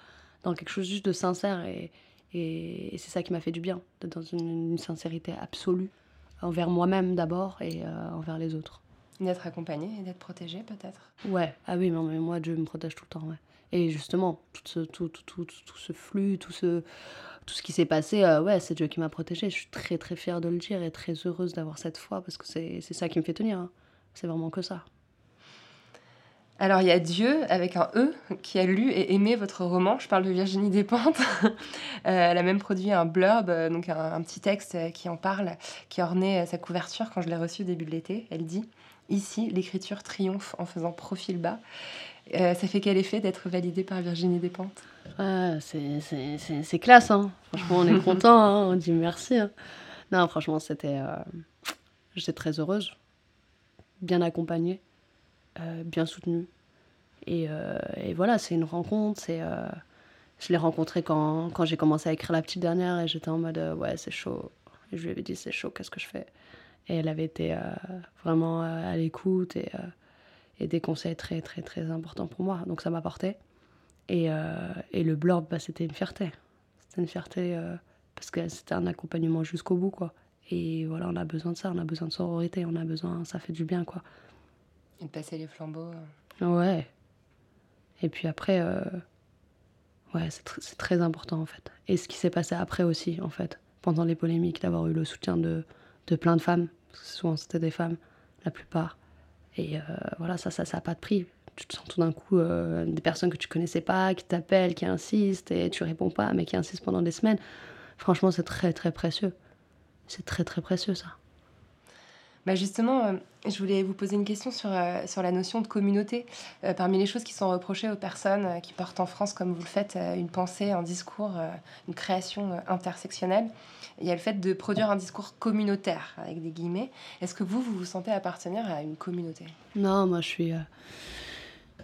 dans quelque chose juste de sincère. Et, et, c'est ça qui m'a fait du bien, d'être dans une, sincérité absolue, envers moi-même d'abord et euh, envers les autres. D'être accompagné et d'être protégé, peut-être? Ouais, ah oui, mais moi, Dieu me protège tout le temps, ouais. Et justement, tout ce, tout, tout, tout, ce flux, tout ce, tout ce qui s'est passé, euh, ouais, c'est Dieu qui m'a protégée. Je suis très très fière de le dire et très heureuse d'avoir cette foi parce que c'est ça qui me fait tenir. Hein. C'est vraiment que ça. Alors il y a Dieu avec un E qui a lu et aimé votre roman. Je parle de Virginie Despentes. [laughs] euh, elle a même produit un blurb, euh, donc un, petit texte qui en parle, qui ornait sa couverture quand je l'ai reçu début de l'été. Elle dit Ici, l'écriture triomphe en faisant profil bas. Euh, ça fait quel effet d'être validé par Virginie Despentes? Ouais, C'est classe, hein. franchement on est [laughs] content, hein. on dit merci. Hein. Non, franchement c'était... Euh, j'étais très heureuse, bien accompagnée, euh, bien soutenue. Et, et voilà, c'est une rencontre, c'est... je l'ai rencontrée quand, quand j'ai commencé à écrire la petite dernière et j'étais en mode ouais c'est chaud. Et je lui avais dit c'est chaud, qu'est-ce que je fais? Et elle avait été vraiment à l'écoute et et des conseils très très très importants pour moi. Donc ça m'a porté. Et, et le blurb, bah, c'était une fierté. C'était une fierté parce que c'était un accompagnement jusqu'au bout, quoi. Et voilà, on a besoin de ça, on a besoin de sororité, on a besoin, ça fait du bien, quoi. Et de passer les flambeaux. Ouais. Et puis après, euh, ouais, c'est très important, en fait. Et ce qui s'est passé après aussi, en fait, pendant les polémiques, d'avoir eu le soutien de, de plein de femmes, parce que souvent c'était des femmes, la plupart. Et euh, voilà, ça, ça, ça n'a pas de prix. Tu te sens tout d'un coup euh, des personnes que tu connaissais pas, qui t'appellent, qui insistent, et tu réponds pas, mais qui insistent pendant des semaines. Franchement, c'est très, très précieux. C'est très très précieux ça. Bah justement, euh, je voulais vous poser une question sur, euh, sur la notion de communauté. Euh, parmi les choses qui sont reprochées aux personnes qui portent en France, comme vous le faites, une pensée, un discours, une création intersectionnelle, il y a le fait de produire un discours communautaire, avec des guillemets. Est-ce que vous, vous vous sentez appartenir à une communauté? Non, moi je suis...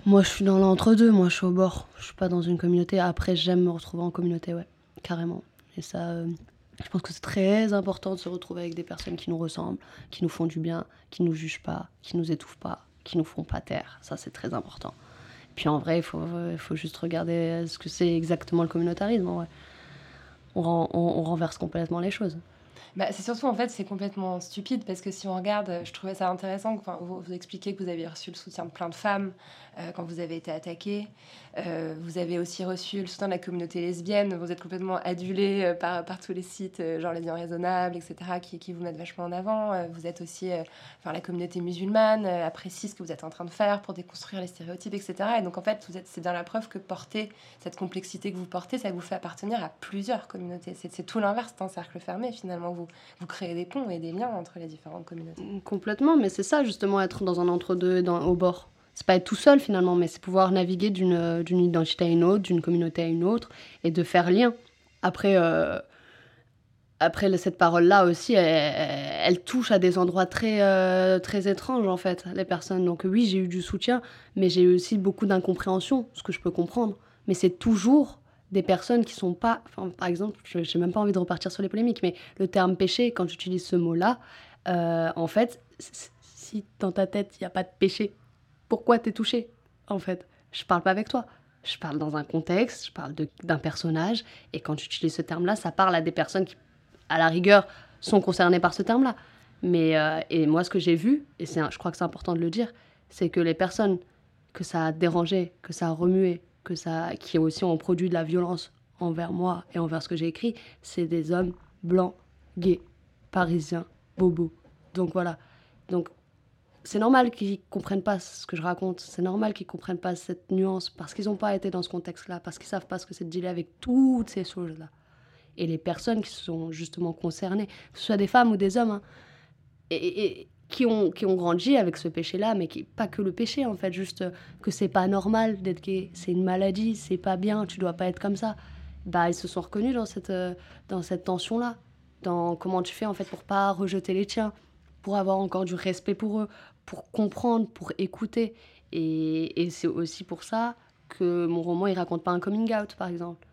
Moi je suis dans l'entre-deux, moi je suis au bord. Je suis pas dans une communauté. Après, j'aime me retrouver en communauté, ouais, carrément. Et ça... Je pense que c'est très important de se retrouver avec des personnes qui nous ressemblent, qui nous font du bien, qui nous jugent pas, qui nous étouffent pas, qui nous font pas taire. Ça, c'est très important. Puis en vrai, il faut, faut, juste regarder ce que c'est exactement le communautarisme. On, on renverse complètement les choses. Bah, c'est surtout, en fait, c'est complètement stupide parce que si on regarde, je trouvais ça intéressant. Enfin, vous, vous expliquez que vous avez reçu le soutien de plein de femmes euh, quand vous avez été attaqué. Euh, vous avez aussi reçu le soutien de la communauté lesbienne. Vous êtes complètement adulé euh, par, par tous les sites, genre Les Biens Raisonnables, etc., qui, qui, vous mettent vachement en avant. vous êtes aussi, enfin, la communauté musulmane apprécie ce que vous êtes en train de faire pour déconstruire les stéréotypes, etc. Et donc, en fait, vous êtes, c'est bien la preuve que porter cette complexité que vous portez, ça vous fait appartenir à plusieurs communautés. C'est, c'est tout l'inverse d'un cercle fermé, finalement. Vous, vous, créez des ponts et des liens entre les différentes communautés. Complètement, mais c'est ça, justement, être dans un entre-deux, dans, au bord c'est pas être tout seul finalement, mais c'est pouvoir naviguer d'une, d'une identité à une autre, d'une communauté à une autre, et de faire lien. Après, euh, après cette parole-là aussi, elle, touche à des endroits très, euh, très étranges en fait, les personnes. Donc oui, j'ai eu du soutien, mais j'ai eu aussi beaucoup d'incompréhension, ce que je peux comprendre. Mais c'est toujours des personnes qui sont pas, par exemple, je n'ai même pas envie de repartir sur les polémiques, mais le terme péché, quand j'utilise ce mot-là, euh, en fait, si dans ta tête il n'y a pas de péché, pourquoi t'es touché, en fait? Je parle pas avec toi. Je parle dans un contexte, je parle d'un personnage, et quand tu utilises ce terme-là, ça parle à des personnes qui, à la rigueur, sont concernées par ce terme-là. Mais euh, et moi, ce que j'ai vu, et je crois que c'est important de le dire, c'est que les personnes que ça a dérangé, que ça a remué, que ça, qui aussi ont produit de la violence envers moi et envers ce que j'ai écrit, c'est des hommes blancs, gays, parisiens, bobos. Donc voilà. Donc c'est normal qu'ils comprennent pas ce que je raconte, c'est normal qu'ils comprennent pas cette nuance parce qu'ils n'ont pas été dans ce contexte-là, parce qu'ils savent pas ce que c'est de dealer avec toutes ces choses-là. Et les personnes qui sont justement concernées, que ce soit des femmes ou des hommes, hein, et, qui, ont, qui ont grandi avec ce péché-là, mais qui pas que le péché en fait, juste que c'est pas normal d'être gay, c'est une maladie, c'est pas bien, tu dois pas être comme ça. Bah ils se sont reconnus dans cette, euh, dans cette tension-là, dans comment tu fais en fait pour pas rejeter les tiens pour avoir encore du respect pour eux, pour comprendre, pour écouter. Et, c'est aussi pour ça que mon roman, il raconte pas un coming out, par exemple.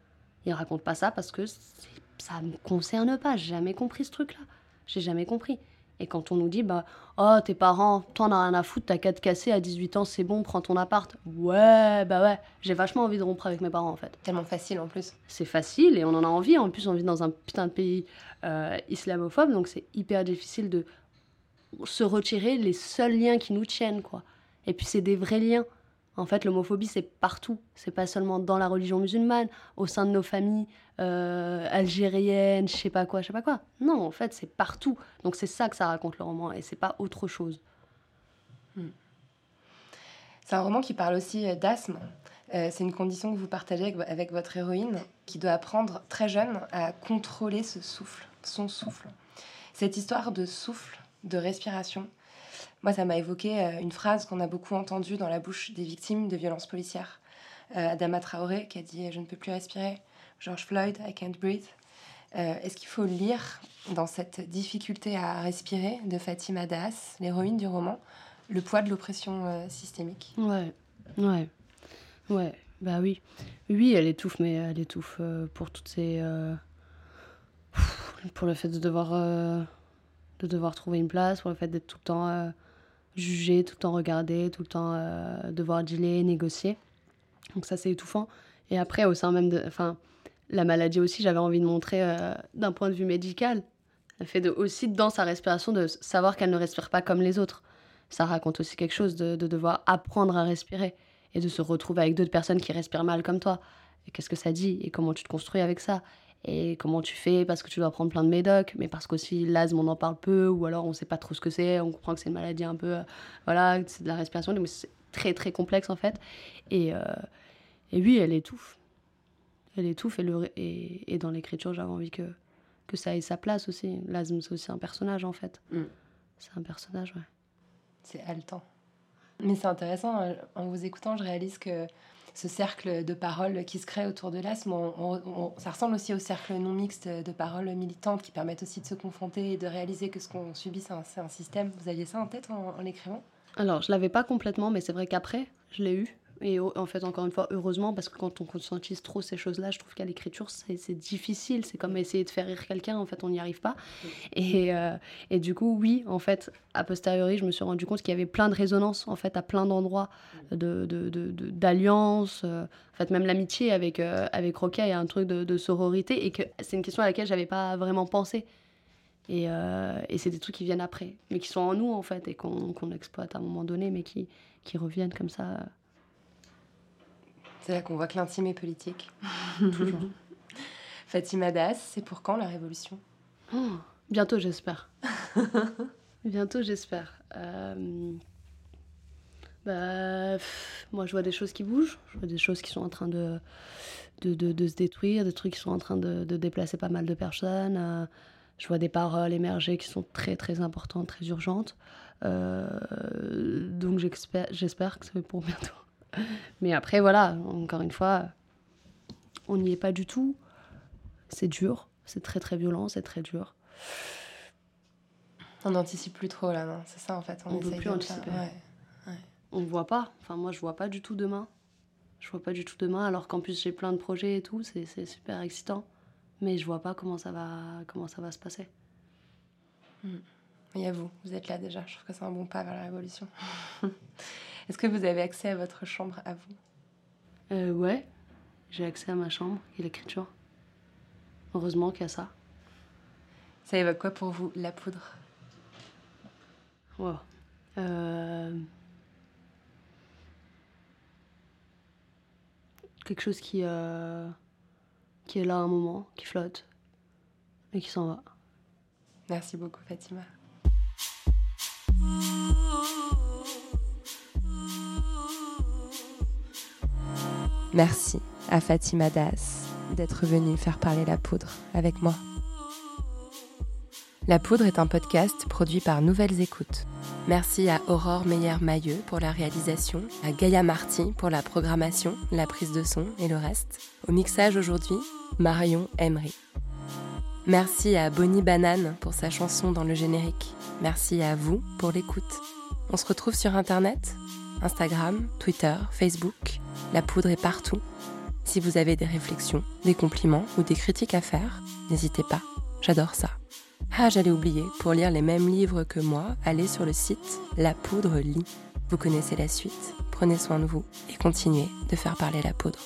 Il raconte pas ça parce que ça me concerne pas. J'ai jamais compris ce truc-là. J'ai jamais compris. Et quand on nous dit, bah, oh, tes parents, toi, on a rien à foutre, t'as qu'à te casser à 18 ans, c'est bon, prends ton appart. Ouais, bah ouais, j'ai vachement envie de rompre avec mes parents, en fait. Tellement facile, en plus. C'est facile et on en a envie. En plus, on vit dans un putain de pays euh, islamophobe, donc c'est hyper difficile de se retirer les seuls liens qui nous tiennent, quoi. Et puis c'est des vrais liens. En fait, l'homophobie, c'est partout. C'est pas seulement dans la religion musulmane, au sein de nos familles euh, algériennes, je sais pas quoi, je sais pas quoi. Non, en fait, c'est partout. Donc c'est ça que ça raconte le roman, et c'est pas autre chose. Hmm. C'est un roman qui parle aussi euh, d'asthme. Euh, c'est une condition que vous partagez avec, votre héroïne, qui doit apprendre très jeune à contrôler ce souffle, son souffle. Cette histoire de souffle, de respiration. Moi, ça m'a évoqué euh, une phrase qu'on a beaucoup entendue dans la bouche des victimes de violences policières. Euh, Adama Traoré qui a dit Je ne peux plus respirer. George Floyd, I can't breathe. Euh, est-ce qu'il faut lire dans cette difficulté à respirer de Fatima Das, l'héroïne du roman, le poids de l'oppression systémique? Ouais, ouais, ouais, bah oui. Oui, elle étouffe, mais elle étouffe pour toutes ces. pour le fait de devoir de devoir trouver une place, pour le fait d'être tout le temps euh, jugé, tout le temps regardé, tout le temps euh, devoir dealer, négocier. Donc ça, c'est étouffant. Et après, au sein même de. Enfin, la maladie aussi, j'avais envie de montrer euh, d'un point de vue médical. Le fait de, aussi dans sa respiration de savoir qu'elle ne respire pas comme les autres. Ça raconte aussi quelque chose de, de devoir apprendre à respirer et de se retrouver avec d'autres personnes qui respirent mal comme toi. Qu'est-ce que ça dit et comment tu te construis avec ça? Et comment tu fais parce que tu dois prendre plein de médocs, mais parce qu'aussi l'asthme on en parle peu ou alors on sait pas trop ce que c'est, on comprend que c'est une maladie un peu, euh, voilà, c'est de la respiration, mais c'est très très complexe en fait. Et, euh, et oui, elle étouffe. Elle étouffe et, le, et, et dans l'écriture j'avais envie que, que ça ait sa place aussi. L'asthme c'est aussi un personnage en fait. Mm. C'est un personnage, ouais. C'est haletant. Mais c'est intéressant, euh, en vous écoutant, je réalise que ce cercle de paroles qui se crée autour de l'asthme, ça ressemble aussi au cercle non mixte de paroles militantes qui permettent aussi de se confronter et de réaliser que ce qu'on subit, c'est un, système. Vous aviez ça en tête en, en l'écrivant? Alors, je l'avais pas complètement, mais c'est vrai qu'après, je l'ai eu. Et en fait, encore une fois, heureusement, parce que quand on conscientise trop ces choses-là, je trouve qu'à l'écriture, c'est difficile. C'est comme essayer de faire rire quelqu'un, en fait, on n'y arrive pas. Et, euh, et, du coup, oui, en fait, a posteriori, je me suis rendu compte qu'il y avait plein de résonances, en fait, à plein d'endroits d'alliance. De, de, euh, en fait, même l'amitié avec, euh, avec il y a un truc de, sororité, et que c'est une question à laquelle j'avais pas vraiment pensé. Et, et c'est des trucs qui viennent après, mais qui sont en nous, en fait, et qu'on exploite à un moment donné, mais qui, qui reviennent comme ça c'est là qu'on voit que l'intime est politique. [laughs] Toujours. Fatima Das, c'est pour quand la révolution? Oh, Bientôt, j'espère. [laughs] bientôt, j'espère. Euh, bah, moi, je vois des choses qui bougent. Je vois des choses qui sont en train de, de, de, se détruire, des trucs qui sont en train de, déplacer pas mal de personnes. Euh, je vois des paroles émerger qui sont très, très importantes, très urgentes. Euh, donc, j'espère que c'est pour bientôt. Mais après, voilà, encore une fois, on n'y est pas du tout. C'est dur, c'est très très violent, c'est très dur. On n'anticipe plus trop là, non C'est ça en fait. On, ne veut plus anticiper. On ne voit pas. Enfin, moi, je vois pas du tout demain. Je vois pas du tout demain, alors qu'en plus j'ai plein de projets et tout, c'est super excitant. Mais je vois pas comment ça va, comment ça va se passer. Hmm. Il y a vous, vous êtes là déjà. Je trouve que c'est un bon pas vers la révolution. [laughs] Est-ce que vous avez accès à votre chambre à vous? Euh, Ouais, j'ai accès à ma chambre et l'écriture. Heureusement qu'il y a ça. Ça évoque quoi pour vous, la poudre? Wow. Euh, quelque chose qui, euh... qui est là un moment, qui flotte et qui s'en va. Merci beaucoup, Fatima. Merci à Fatima Das d'être venue faire parler la poudre avec moi. La Poudre est un podcast produit par Nouvelles Écoutes. Merci à Aurore Meyer-Mailleux pour la réalisation, à Gaïa Marty pour la programmation, la prise de son et le reste. Au mixage aujourd'hui, Marion Emery. Merci à Bonnie Banane pour sa chanson dans le générique. Merci à vous pour l'écoute. On se retrouve sur Internet, Instagram, Twitter, Facebook. La poudre est partout. Si vous avez des réflexions, des compliments ou des critiques à faire, n'hésitez pas. J'adore ça. Ah, j'allais oublier, pour lire les mêmes livres que moi, allez sur le site La Poudre Lit. Vous connaissez la suite, prenez soin de vous et continuez de faire parler la poudre.